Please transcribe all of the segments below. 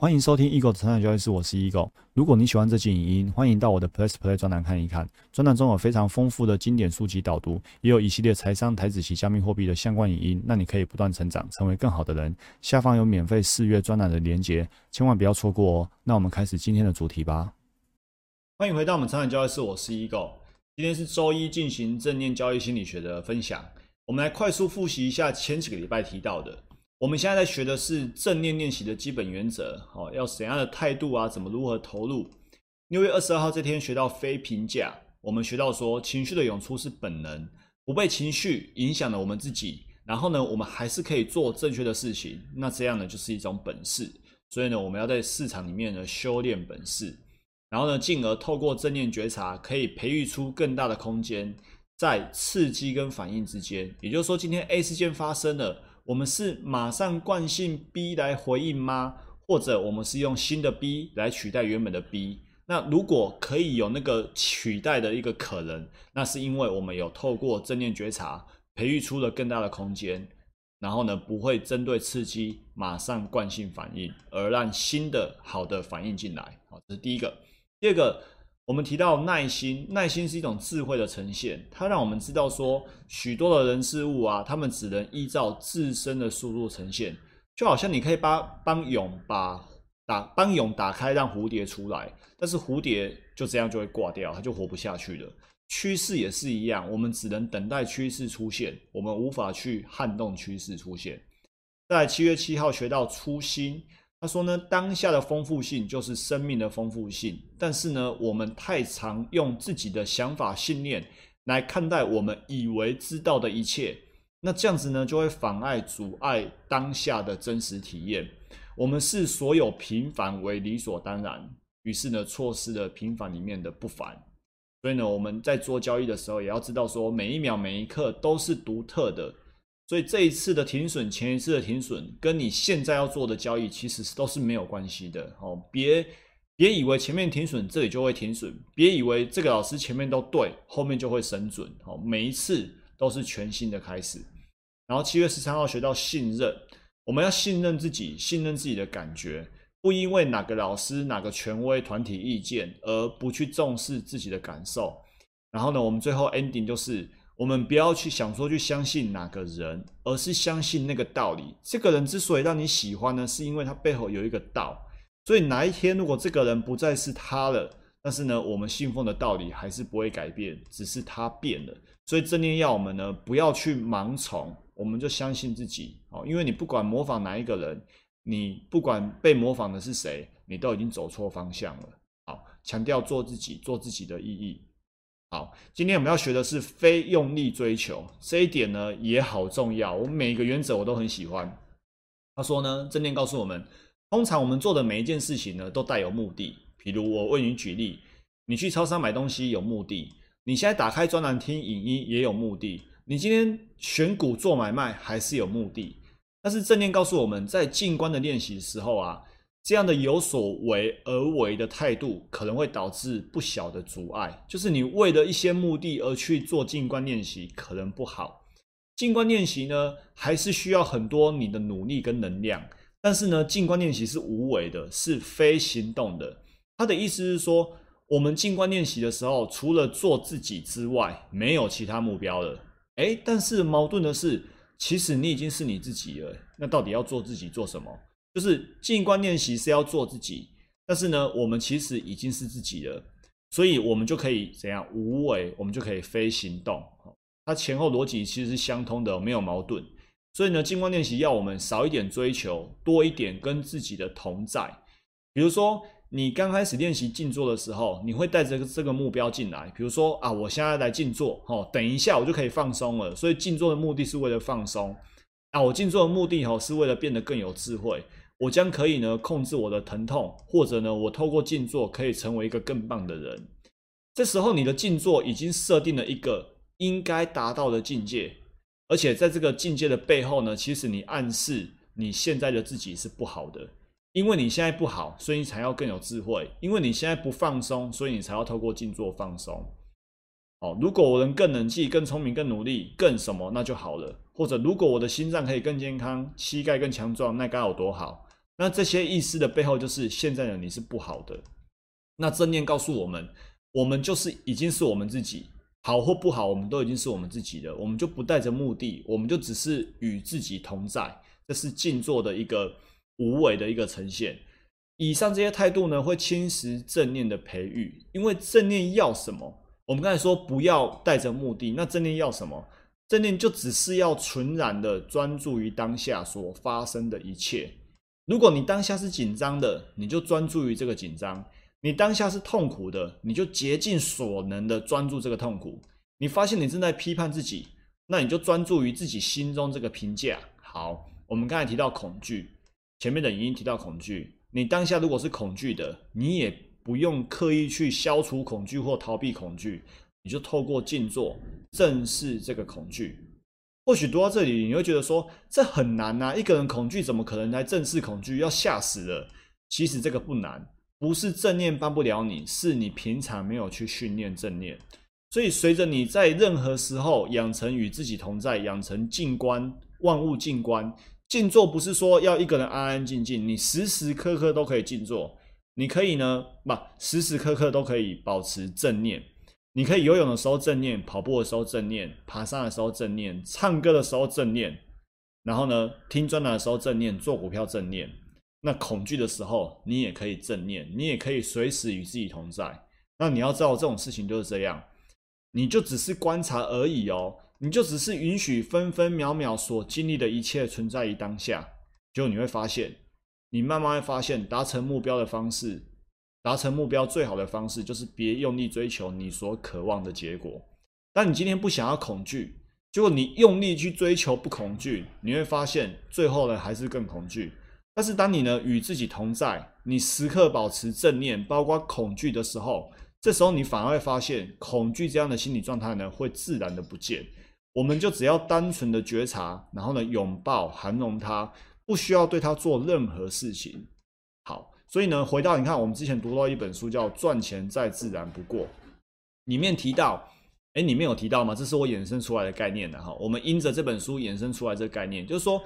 欢迎收听 Eagle 的成长交易室，我是 Eagle。如果你喜欢这期影音，欢迎到我的 Plus Play 专栏看一看。专栏中有非常丰富的经典书籍导读，也有一系列财商、台子及加密货币的相关影音，让你可以不断成长，成为更好的人。下方有免费试阅专栏的连结，千万不要错过哦。那我们开始今天的主题吧。欢迎回到我们成长交易室，我是 Eagle。今天是周一，进行正念交易心理学的分享。我们来快速复习一下前几个礼拜提到的。我们现在在学的是正念练习的基本原则，好，要怎样的态度啊？怎么如何投入？六月二十二号这天学到非评价，我们学到说情绪的涌出是本能，不被情绪影响了我们自己，然后呢，我们还是可以做正确的事情，那这样呢就是一种本事。所以呢，我们要在市场里面呢修炼本事，然后呢，进而透过正念觉察，可以培育出更大的空间，在刺激跟反应之间。也就是说，今天 A 事件发生了。我们是马上惯性 B 来回应吗？或者我们是用新的 B 来取代原本的 B？那如果可以有那个取代的一个可能，那是因为我们有透过正念觉察，培育出了更大的空间，然后呢，不会针对刺激马上惯性反应，而让新的好的反应进来。好，这是第一个。第二个。我们提到耐心，耐心是一种智慧的呈现，它让我们知道说，许多的人事物啊，他们只能依照自身的速度呈现。就好像你可以帮帮蛹把打帮蛹打开，让蝴蝶出来，但是蝴蝶就这样就会挂掉，它就活不下去了。趋势也是一样，我们只能等待趋势出现，我们无法去撼动趋势出现。在七月七号学到初心。他说呢，当下的丰富性就是生命的丰富性，但是呢，我们太常用自己的想法、信念来看待我们以为知道的一切，那这样子呢，就会妨碍、阻碍当下的真实体验。我们视所有平凡为理所当然，于是呢，错失了平凡里面的不凡。所以呢，我们在做交易的时候，也要知道说，每一秒、每一刻都是独特的。所以这一次的停损，前一次的停损，跟你现在要做的交易其实是都是没有关系的哦。别别以为前面停损，这里就会停损；别以为这个老师前面都对，后面就会神准哦。每一次都是全新的开始。然后七月十三号学到信任，我们要信任自己，信任自己的感觉，不因为哪个老师、哪个权威团体意见而不去重视自己的感受。然后呢，我们最后 ending 就是。我们不要去想说去相信哪个人，而是相信那个道理。这个人之所以让你喜欢呢，是因为他背后有一个道。所以哪一天如果这个人不再是他了，但是呢，我们信奉的道理还是不会改变，只是他变了。所以正念要我们呢，不要去盲从，我们就相信自己哦。因为你不管模仿哪一个人，你不管被模仿的是谁，你都已经走错方向了。好，强调做自己，做自己的意义。好，今天我们要学的是非用力追求这一点呢，也好重要。我每一个原则我都很喜欢。他说呢，正念告诉我们，通常我们做的每一件事情呢，都带有目的。比如我为你举例，你去超商买东西有目的，你现在打开专栏听影音也有目的，你今天选股做买卖还是有目的。但是正念告诉我们在静观的练习的时候啊。这样的有所为而为的态度，可能会导致不小的阻碍。就是你为了一些目的而去做静观练习，可能不好。静观练习呢，还是需要很多你的努力跟能量。但是呢，静观练习是无为的，是非行动的。他的意思是说，我们静观练习的时候，除了做自己之外，没有其他目标了。诶，但是矛盾的是，其实你已经是你自己了。那到底要做自己做什么？就是静观练习是要做自己，但是呢，我们其实已经是自己了，所以我们就可以怎样无为，我们就可以非行动。它前后逻辑其实是相通的，没有矛盾。所以呢，静观练习要我们少一点追求，多一点跟自己的同在。比如说，你刚开始练习静坐的时候，你会带着这个目标进来。比如说啊，我现在来静坐，哦，等一下我就可以放松了。所以静坐的目的是为了放松。啊，我静坐的目的哦，是为了变得更有智慧。我将可以呢控制我的疼痛，或者呢我透过静坐可以成为一个更棒的人。这时候你的静坐已经设定了一个应该达到的境界，而且在这个境界的背后呢，其实你暗示你现在的自己是不好的，因为你现在不好，所以你才要更有智慧；因为你现在不放松，所以你才要透过静坐放松。哦，如果我能更冷静、更聪明、更努力、更什么，那就好了。或者如果我的心脏可以更健康，膝盖更强壮，那该有多好！那这些意思的背后，就是现在的你是不好的。那正念告诉我们，我们就是已经是我们自己，好或不好，我们都已经是我们自己的，我们就不带着目的，我们就只是与自己同在。这是静坐的一个无为的一个呈现。以上这些态度呢，会侵蚀正念的培育，因为正念要什么？我们刚才说不要带着目的，那正念要什么？正念就只是要纯然的专注于当下所发生的一切。如果你当下是紧张的，你就专注于这个紧张；你当下是痛苦的，你就竭尽所能的专注这个痛苦。你发现你正在批判自己，那你就专注于自己心中这个评价。好，我们刚才提到恐惧，前面的已经提到恐惧。你当下如果是恐惧的，你也不用刻意去消除恐惧或逃避恐惧。你就透过静坐正视这个恐惧。或许读到这里，你会觉得说这很难呐，一个人恐惧怎么可能来正视恐惧？要吓死了。其实这个不难，不是正念帮不了你，是你平常没有去训练正念。所以随着你在任何时候养成与自己同在，养成静观万物静观，静坐不是说要一个人安安静静，你时时刻刻都可以静坐。你可以呢，不时时刻刻都可以保持正念。你可以游泳的时候正念，跑步的时候正念，爬山的时候正念，唱歌的时候正念，然后呢，听专栏的时候正念，做股票正念。那恐惧的时候，你也可以正念，你也可以随时与自己同在。那你要知道，这种事情就是这样，你就只是观察而已哦，你就只是允许分分秒秒所经历的一切存在于当下。就你会发现，你慢慢会发现达成目标的方式。达成目标最好的方式就是别用力追求你所渴望的结果。但你今天不想要恐惧，结果你用力去追求不恐惧，你会发现最后呢还是更恐惧。但是当你呢与自己同在，你时刻保持正念，包括恐惧的时候，这时候你反而会发现恐惧这样的心理状态呢会自然的不见。我们就只要单纯的觉察，然后呢拥抱、涵容它，不需要对它做任何事情。好。所以呢，回到你看，我们之前读到一本书叫《赚钱再自然不过》，里面提到，哎，里面有提到吗？这是我衍生出来的概念的哈。我们因着这本书衍生出来这个概念，就是说，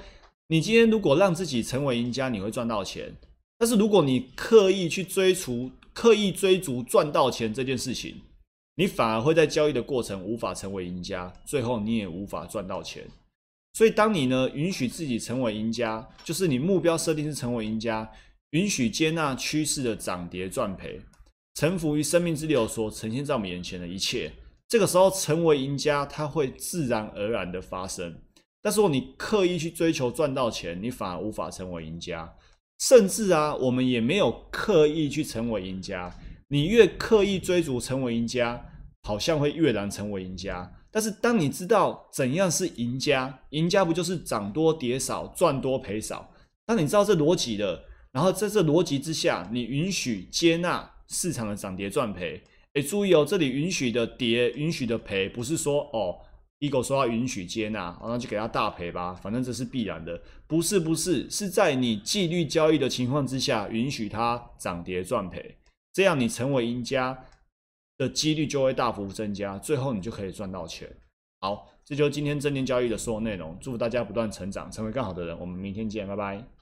你今天如果让自己成为赢家，你会赚到钱；但是如果你刻意去追逐、刻意追逐赚到钱这件事情，你反而会在交易的过程无法成为赢家，最后你也无法赚到钱。所以，当你呢允许自己成为赢家，就是你目标设定是成为赢家。允许接纳趋势的涨跌赚赔，臣服于生命之流所呈现在我们眼前的一切。这个时候，成为赢家，它会自然而然的发生。但是，如果你刻意去追求赚到钱，你反而无法成为赢家。甚至啊，我们也没有刻意去成为赢家。你越刻意追逐成为赢家，好像会越难成为赢家。但是，当你知道怎样是赢家，赢家不就是涨多跌少，赚多赔少？当你知道这逻辑的。然后在这逻辑之下，你允许接纳市场的涨跌赚赔。哎，注意哦，这里允许的跌，允许的赔，不是说哦，ego 说要允许接纳，然后就给他大赔吧，反正这是必然的。不是，不是，是在你纪律交易的情况之下，允许它涨跌赚赔，这样你成为赢家的几率就会大幅增加，最后你就可以赚到钱。好，这就是今天正念交易的所有内容。祝福大家不断成长，成为更好的人。我们明天见，拜拜。